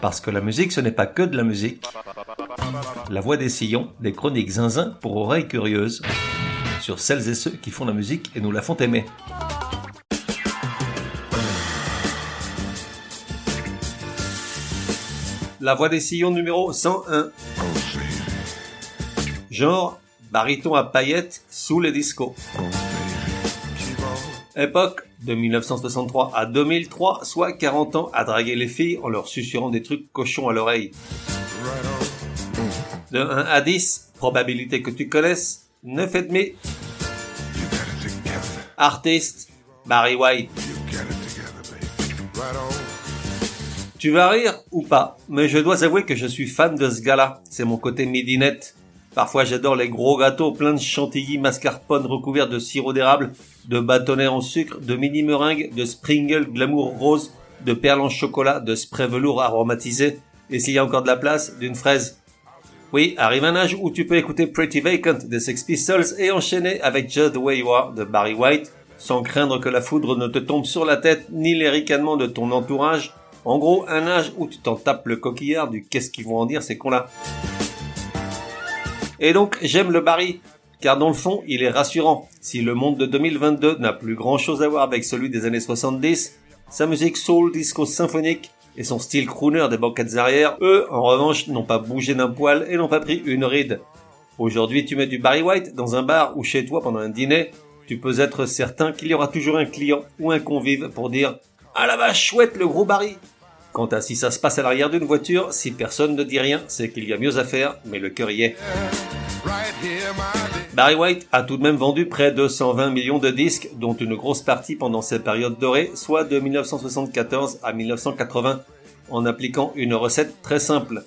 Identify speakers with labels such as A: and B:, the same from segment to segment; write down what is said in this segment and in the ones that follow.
A: Parce que la musique, ce n'est pas que de la musique. La voix des sillons, des chroniques zinzin pour oreilles curieuses, sur celles et ceux qui font la musique et nous la font aimer. La voix des sillons numéro 101. Genre, baryton à paillettes sous les discos. Époque de 1963 à 2003, soit 40 ans à draguer les filles en leur susurrant des trucs cochons à l'oreille. De 1 à 10, probabilité que tu connaisses, 9,5. Artiste, Barry White. Tu vas rire ou pas, mais je dois avouer que je suis fan de ce gars-là. C'est mon côté midinette. Parfois j'adore les gros gâteaux pleins de chantilly mascarpone recouverts de sirop d'érable, de bâtonnets en sucre, de mini meringues, de sprinkles glamour rose, de perles en chocolat, de spray velours aromatisé, et s'il y a encore de la place, d'une fraise. Oui, arrive un âge où tu peux écouter Pretty Vacant des Sex Pistols et enchaîner avec Just the Way You Are de Barry White, sans craindre que la foudre ne te tombe sur la tête ni les ricanements de ton entourage, en gros, un âge où tu t'en tapes le coquillard du qu'est-ce qu'ils vont en dire ces cons-là. Et donc, j'aime le Barry, car dans le fond, il est rassurant. Si le monde de 2022 n'a plus grand chose à voir avec celui des années 70, sa musique soul disco symphonique et son style crooner des banquettes arrière, eux, en revanche, n'ont pas bougé d'un poil et n'ont pas pris une ride. Aujourd'hui, tu mets du Barry White dans un bar ou chez toi pendant un dîner, tu peux être certain qu'il y aura toujours un client ou un convive pour dire ah la vache chouette le gros Barry Quant à si ça se passe à l'arrière d'une voiture, si personne ne dit rien, c'est qu'il y a mieux à faire, mais le cœur y est. Barry White a tout de même vendu près de 120 millions de disques, dont une grosse partie pendant ses périodes dorées, soit de 1974 à 1980, en appliquant une recette très simple.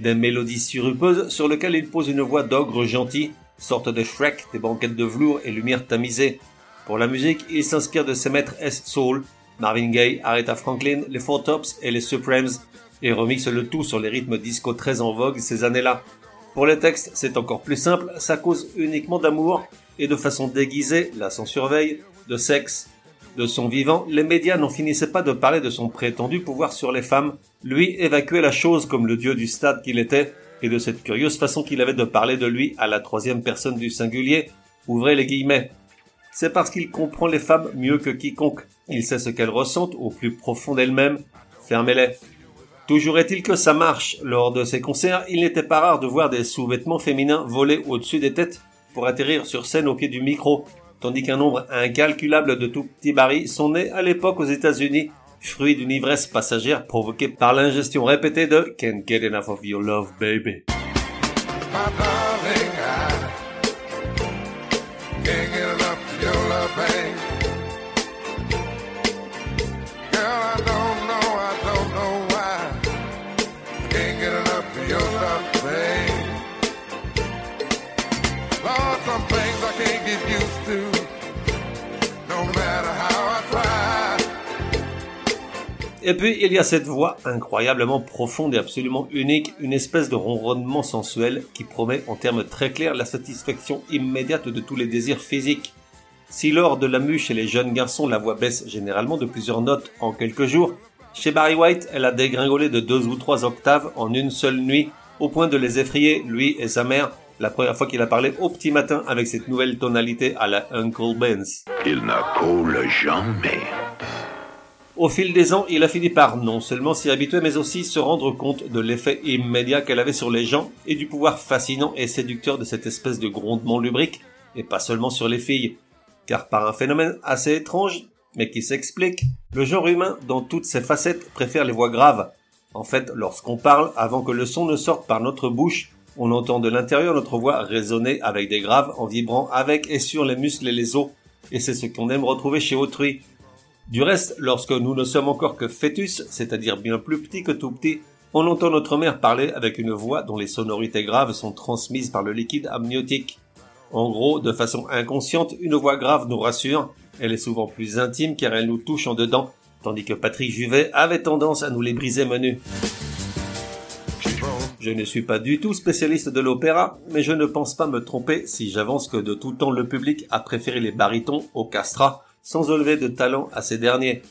A: Des mélodies surupeuses sur lesquelles il pose une voix d'ogre gentil, sorte de Shrek des banquettes de velours et lumière tamisée. Pour la musique, il s'inspire de ses maîtres S-Soul, Marvin Gaye, Aretha Franklin, les Four Tops et les Supremes, et remixe le tout sur les rythmes disco très en vogue ces années-là. Pour les textes, c'est encore plus simple, ça cause uniquement d'amour, et de façon déguisée, la s'en surveille, de sexe. De son vivant, les médias n'en finissaient pas de parler de son prétendu pouvoir sur les femmes, lui évacuait la chose comme le dieu du stade qu'il était, et de cette curieuse façon qu'il avait de parler de lui à la troisième personne du singulier, ouvrez les guillemets, c'est parce qu'il comprend les femmes mieux que quiconque. Il sait ce qu'elles ressentent au plus profond d'elles-mêmes. Fermez-les. Toujours est-il que ça marche. Lors de ces concerts, il n'était pas rare de voir des sous-vêtements féminins voler au-dessus des têtes pour atterrir sur scène au pied du micro, tandis qu'un nombre incalculable de tout petits barils sont nés à l'époque aux États-Unis, fruit d'une ivresse passagère provoquée par l'ingestion répétée de Can't Get Enough of Your Love Baby. Et puis il y a cette voix incroyablement profonde et absolument unique, une espèce de ronronnement sensuel qui promet en termes très clairs la satisfaction immédiate de tous les désirs physiques. Si lors de la mue chez les jeunes garçons la voix baisse généralement de plusieurs notes en quelques jours, chez Barry White elle a dégringolé de deux ou trois octaves en une seule nuit, au point de les effrayer, lui et sa mère, la première fois qu'il a parlé au petit matin avec cette nouvelle tonalité à la Uncle Ben's.
B: Il coule jamais.
A: Au fil des ans, il a fini par non seulement s'y habituer, mais aussi se rendre compte de l'effet immédiat qu'elle avait sur les gens et du pouvoir fascinant et séducteur de cette espèce de grondement lubrique, et pas seulement sur les filles. Car par un phénomène assez étrange, mais qui s'explique, le genre humain, dans toutes ses facettes, préfère les voix graves. En fait, lorsqu'on parle, avant que le son ne sorte par notre bouche, on entend de l'intérieur notre voix résonner avec des graves en vibrant avec et sur les muscles et les os, et c'est ce qu'on aime retrouver chez autrui, du reste, lorsque nous ne sommes encore que fœtus, c'est-à-dire bien plus petits que tout petits, on entend notre mère parler avec une voix dont les sonorités graves sont transmises par le liquide amniotique. En gros, de façon inconsciente, une voix grave nous rassure, elle est souvent plus intime car elle nous touche en dedans, tandis que Patrick Juvet avait tendance à nous les briser menus. Je ne suis pas du tout spécialiste de l'opéra, mais je ne pense pas me tromper si j'avance que de tout temps le public a préféré les barytons aux castrats, sans enlever de talent à ces derniers.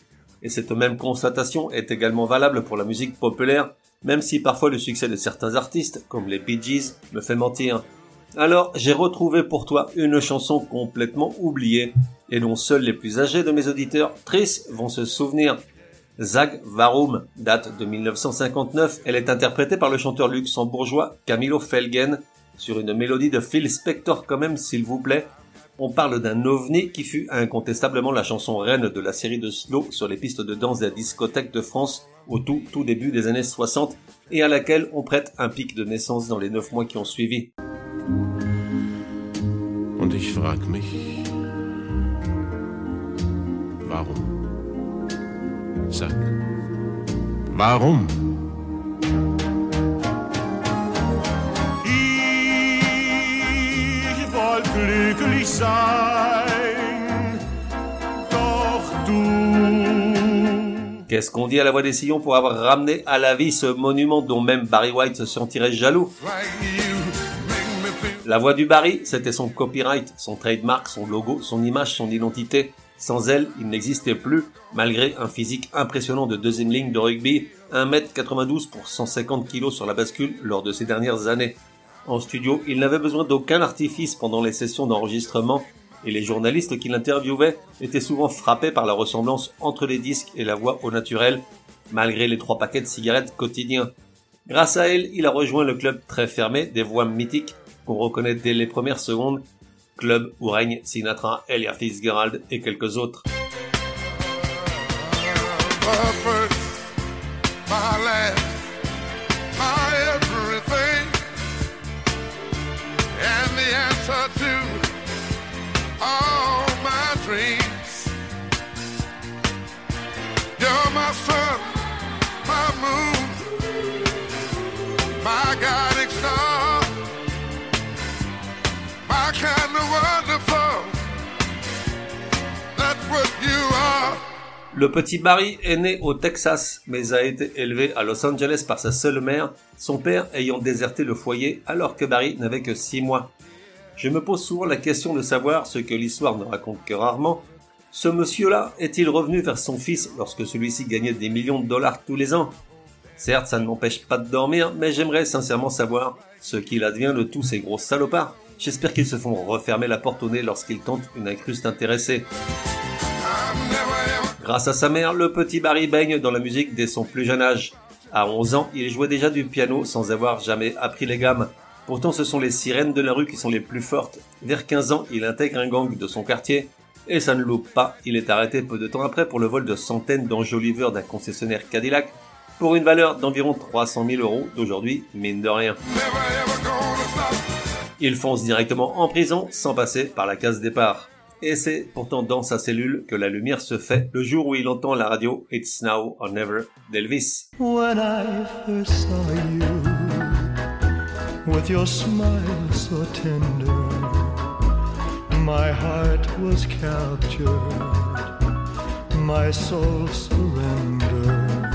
A: Et cette même constatation est également valable pour la musique populaire, même si parfois le succès de certains artistes, comme les Bee Gees, me fait mentir. Alors, j'ai retrouvé pour toi une chanson complètement oubliée, et dont seuls les plus âgés de mes auditeurs tristes vont se souvenir. Zag Varum date de 1959. Elle est interprétée par le chanteur luxembourgeois Camilo Felgen sur une mélodie de Phil Spector quand même s'il vous plaît. On parle d'un ovni qui fut incontestablement la chanson reine de la série de slow sur les pistes de danse des discothèques de France au tout, tout début des années 60 et à laquelle on prête un pic de naissance dans les neuf mois qui ont suivi. Qu'est-ce qu'on dit à la voix des sillons pour avoir ramené à la vie ce monument dont même Barry White se sentirait jaloux? La voix du Barry, c'était son copyright, son trademark, son logo, son image, son identité. Sans elle, il n'existait plus, malgré un physique impressionnant de deuxième ligne de rugby, 1m92 pour 150 kg sur la bascule lors de ces dernières années. En studio, il n'avait besoin d'aucun artifice pendant les sessions d'enregistrement, et les journalistes qui l'interviewaient étaient souvent frappés par la ressemblance entre les disques et la voix au naturel, malgré les trois paquets de cigarettes quotidiens. Grâce à elle, il a rejoint le club très fermé des voix mythiques qu'on reconnaît dès les premières secondes club où règnent Sinatra, Ella Fitzgerald et quelques autres. Le petit Barry est né au Texas, mais a été élevé à Los Angeles par sa seule mère, son père ayant déserté le foyer alors que Barry n'avait que 6 mois. Je me pose souvent la question de savoir ce que l'histoire ne raconte que rarement. Ce monsieur-là est-il revenu vers son fils lorsque celui-ci gagnait des millions de dollars tous les ans? Certes, ça ne m'empêche pas de dormir, mais j'aimerais sincèrement savoir ce qu'il advient de tous ces gros salopards. J'espère qu'ils se font refermer la porte au nez lorsqu'ils tentent une incruste intéressée. Grâce à sa mère, le petit Barry baigne dans la musique dès son plus jeune âge. À 11 ans, il jouait déjà du piano sans avoir jamais appris les gammes. Pourtant, ce sont les sirènes de la rue qui sont les plus fortes. Vers 15 ans, il intègre un gang de son quartier. Et ça ne loupe pas, il est arrêté peu de temps après pour le vol de centaines d'enjoliveurs d'un concessionnaire Cadillac pour une valeur d'environ 300 000 euros d'aujourd'hui, mine de rien. Il fonce directement en prison sans passer par la case départ. Et c'est pourtant dans sa cellule que la lumière se fait le jour où il entend la radio It's Now or Never d'Elvis.
C: When I first saw you, with your smile so tender, my heart was captured, my soul surrendered.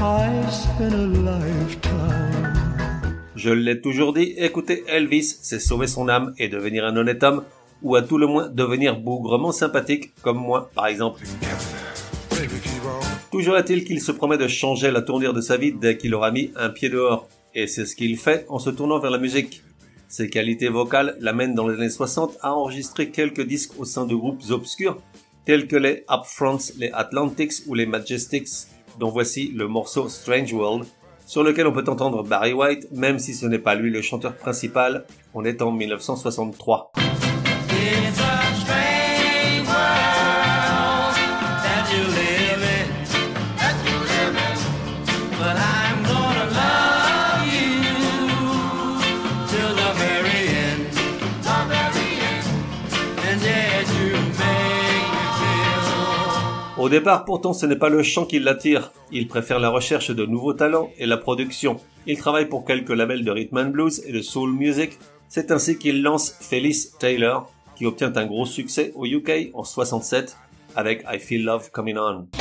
C: I spent a lifetime.
A: Je l'ai toujours dit, écouter Elvis, c'est sauver son âme et devenir un honnête homme ou à tout le moins devenir bougrement sympathique, comme moi par exemple. Toujours est-il qu'il se promet de changer la tournure de sa vie dès qu'il aura mis un pied dehors, et c'est ce qu'il fait en se tournant vers la musique. Ses qualités vocales l'amènent dans les années 60 à enregistrer quelques disques au sein de groupes obscurs, tels que les Upfronts, les Atlantics ou les Majestics, dont voici le morceau Strange World, sur lequel on peut entendre Barry White, même si ce n'est pas lui le chanteur principal, on est en 1963. Au départ, pourtant, ce n'est pas le chant qui l'attire. Il préfère la recherche de nouveaux talents et la production. Il travaille pour quelques labels de rhythm and blues et de soul music. C'est ainsi qu'il lance Phyllis Taylor, qui obtient un gros succès au UK en 67 avec I Feel Love Coming On.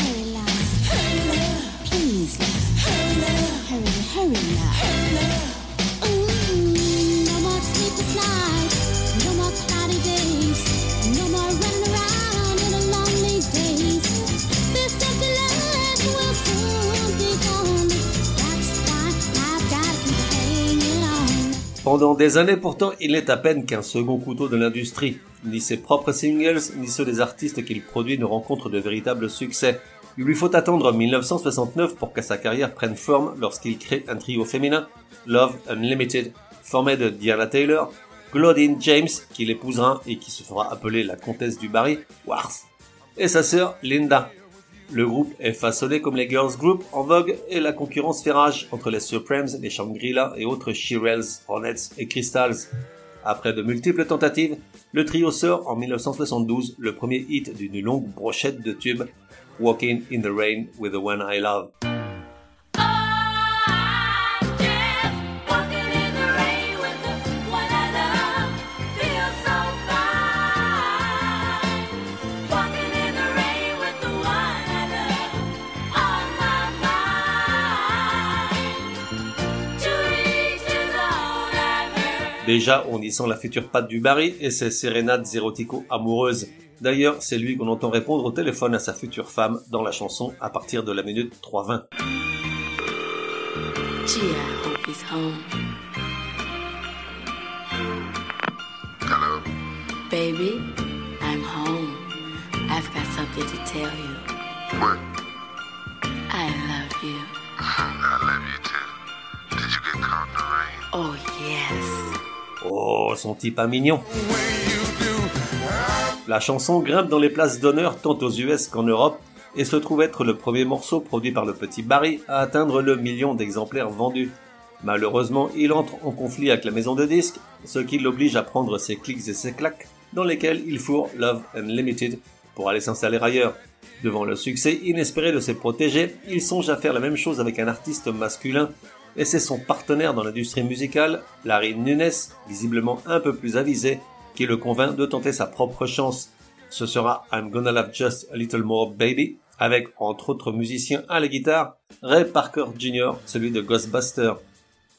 A: Pendant des années pourtant, il n'est à peine qu'un second couteau de l'industrie. Ni ses propres singles, ni ceux des artistes qu'il produit ne rencontrent de véritables succès. Il lui faut attendre 1969 pour que sa carrière prenne forme lorsqu'il crée un trio féminin, Love Unlimited, formé de Diana Taylor, Claudine James, qui l'épousera et qui se fera appeler la comtesse du Barry, Wars, et sa sœur Linda. Le groupe est façonné comme les girls group en vogue et la concurrence fait rage entre les Supremes, les Shangri-La et autres Shirelles, Hornets et Crystals. Après de multiples tentatives, le trio sort en 1972 le premier hit d'une longue brochette de tubes, Walking in the Rain with the One I Love. Déjà, on y sent la future patte du Barry et ses sérénades érotico-amoureuses. D'ailleurs, c'est lui qu'on entend répondre au téléphone à sa future femme dans la chanson à partir de la minute 3.20.
D: Hello. Baby, I'm home. I've got something to tell you.
B: What?
D: I love you.
B: I love you too. Did you get caught in the rain?
D: Oh, yes.
A: Oh, son type pas mignon. La chanson grimpe dans les places d'honneur tant aux US qu'en Europe et se trouve être le premier morceau produit par le petit Barry à atteindre le million d'exemplaires vendus. Malheureusement, il entre en conflit avec la maison de disques, ce qui l'oblige à prendre ses clics et ses claques, dans lesquels il fourre Love Unlimited pour aller s'installer ailleurs. Devant le succès inespéré de ses protégés, il songe à faire la même chose avec un artiste masculin et c'est son partenaire dans l'industrie musicale, Larry Nunes, visiblement un peu plus avisé, qui le convainc de tenter sa propre chance. Ce sera I'm Gonna Love Just a Little More Baby, avec entre autres musiciens à la guitare, Ray Parker Jr., celui de Ghostbusters.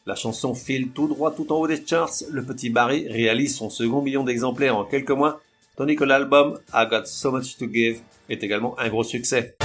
A: La chanson file tout droit tout en haut des charts, le petit Barry réalise son second million d'exemplaires en quelques mois, tandis que l'album I Got So Much to Give est également un gros succès.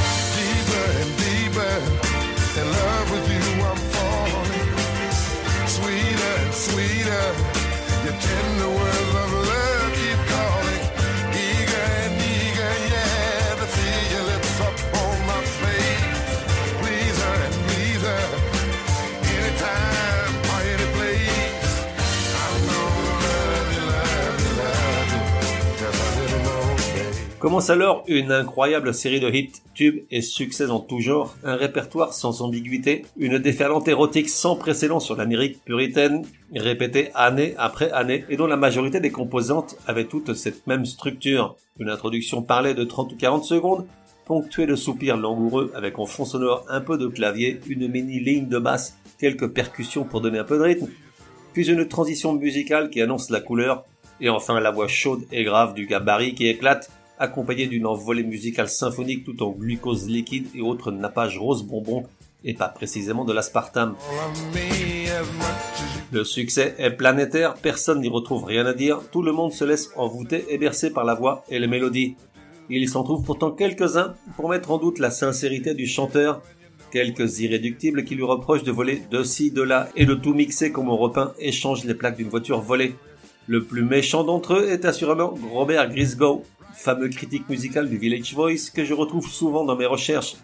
A: Commence alors une incroyable série de hits, tubes et succès en tout genre, un répertoire sans ambiguïté, une déferlante érotique sans précédent sur l'Amérique puritaine, répétée année après année, et dont la majorité des composantes avaient toutes cette même structure. Une introduction parlée de 30 ou 40 secondes, ponctuée de soupirs langoureux avec en fond sonore un peu de clavier, une mini ligne de basse, quelques percussions pour donner un peu de rythme, puis une transition musicale qui annonce la couleur, et enfin la voix chaude et grave du gabarit qui éclate, accompagné d'une envolée musicale symphonique tout en glucose liquide et autres nappages rose bonbon et pas précisément de l'aspartame. Le succès est planétaire, personne n'y retrouve rien à dire, tout le monde se laisse envoûter et bercer par la voix et les mélodies. Il s'en trouve pourtant quelques-uns pour mettre en doute la sincérité du chanteur, quelques irréductibles qui lui reprochent de voler de ci, de là et de tout mixer comme on repeint échange les plaques d'une voiture volée. Le plus méchant d'entre eux est assurément Robert Grisgow, fameux critique musical du Village Voice que je retrouve souvent dans mes recherches.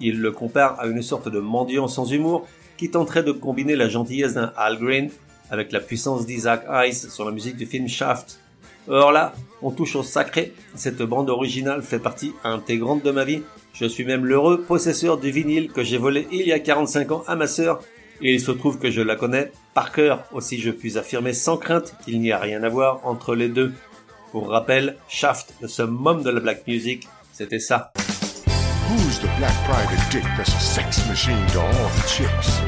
A: Il le compare à une sorte de mendiant sans humour qui tenterait de combiner la gentillesse d'un Al Green avec la puissance d'Isaac Hayes sur la musique du film Shaft. Or là, on touche au sacré. Cette bande originale fait partie intégrante de ma vie. Je suis même l'heureux possesseur du vinyle que j'ai volé il y a 45 ans à ma sœur. Et il se trouve que je la connais par cœur, aussi je puis affirmer sans crainte qu'il n'y a rien à voir entre les deux. Pour rappel, Shaft, le summum de la black music, c'était ça.
E: Who's the black private dick that's a sex machine to all the chicks?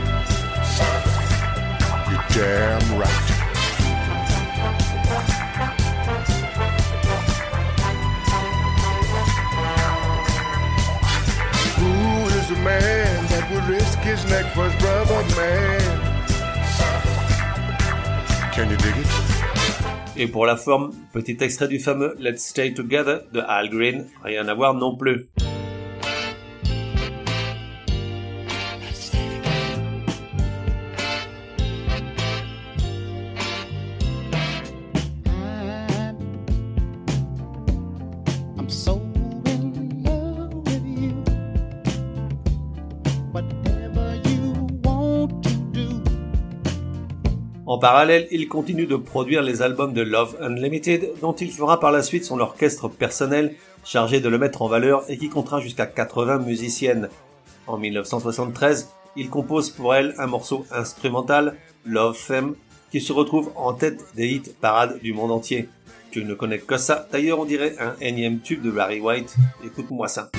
E: You're damn right. Who is the man that would risk his neck for his brother, man? Can you dig it?
A: Et pour la forme, petit extrait du fameux Let's Stay Together de Al Green, rien à voir non plus. En parallèle, il continue de produire les albums de Love Unlimited, dont il fera par la suite son orchestre personnel, chargé de le mettre en valeur et qui comptera jusqu'à 80 musiciennes. En 1973, il compose pour elle un morceau instrumental, Love Femme, qui se retrouve en tête des hits parades du monde entier. Tu ne connais que ça, d'ailleurs on dirait un énième tube de Barry White. Écoute-moi ça.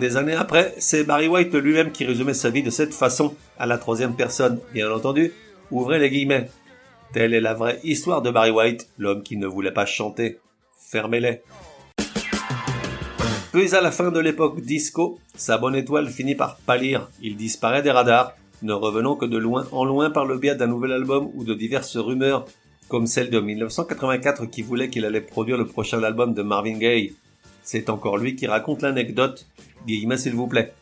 A: Des années après, c'est Barry White lui-même qui résumait sa vie de cette façon, à la troisième personne, bien entendu, ouvrez les guillemets. Telle est la vraie histoire de Barry White, l'homme qui ne voulait pas chanter. Fermez-les. Puis à la fin de l'époque disco, sa bonne étoile finit par pâlir, il disparaît des radars, ne revenant que de loin en loin par le biais d'un nouvel album ou de diverses rumeurs, comme celle de 1984 qui voulait qu'il allait produire le prochain album de Marvin Gaye. C'est encore lui qui raconte l'anecdote, Guillemets s'il vous plaît.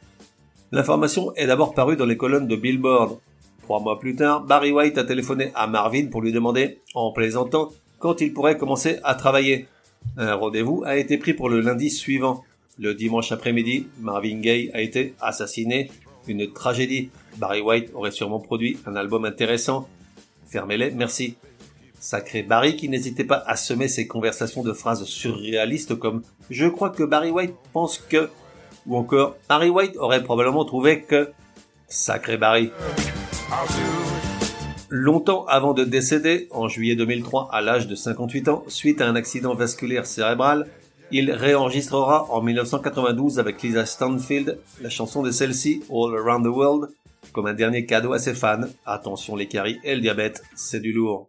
A: L'information est d'abord parue dans les colonnes de Billboard. Trois mois plus tard, Barry White a téléphoné à Marvin pour lui demander, en plaisantant, quand il pourrait commencer à travailler. Un rendez-vous a été pris pour le lundi suivant. Le dimanche après-midi, Marvin Gaye a été assassiné. Une tragédie. Barry White aurait sûrement produit un album intéressant. Fermez-les, merci. Sacré Barry qui n'hésitait pas à semer ses conversations de phrases surréalistes comme Je crois que Barry White pense que ou encore Barry White aurait probablement trouvé que Sacré Barry. Longtemps avant de décéder, en juillet 2003 à l'âge de 58 ans, suite à un accident vasculaire cérébral, il réenregistrera en 1992 avec Lisa Stanfield la chanson de celle-ci, All Around the World, comme un dernier cadeau à ses fans. Attention les caries et le diabète, c'est du lourd.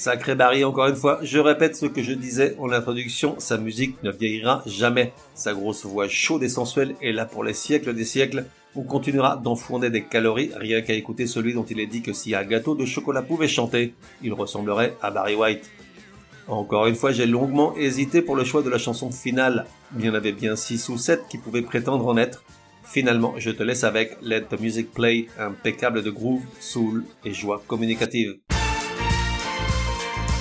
A: Sacré Barry, encore une fois, je répète ce que je disais en introduction, sa musique ne vieillira jamais. Sa grosse voix chaude et sensuelle est là pour les siècles des siècles. On continuera d'enfourner des calories, rien qu'à écouter celui dont il est dit que si un gâteau de chocolat pouvait chanter, il ressemblerait à Barry White. Encore une fois, j'ai longuement hésité pour le choix de la chanson finale. Il y en avait bien 6 ou 7 qui pouvaient prétendre en être. Finalement, je te laisse avec Let the Music Play, impeccable de groove, soul et joie communicative.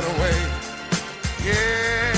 E: right away. Yeah.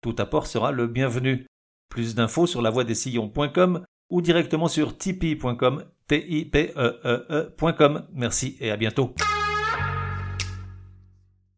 A: Tout apport sera le bienvenu. Plus d'infos sur lavoidessillons.com ou directement sur tipeee.com, e e e.com. Merci et à bientôt.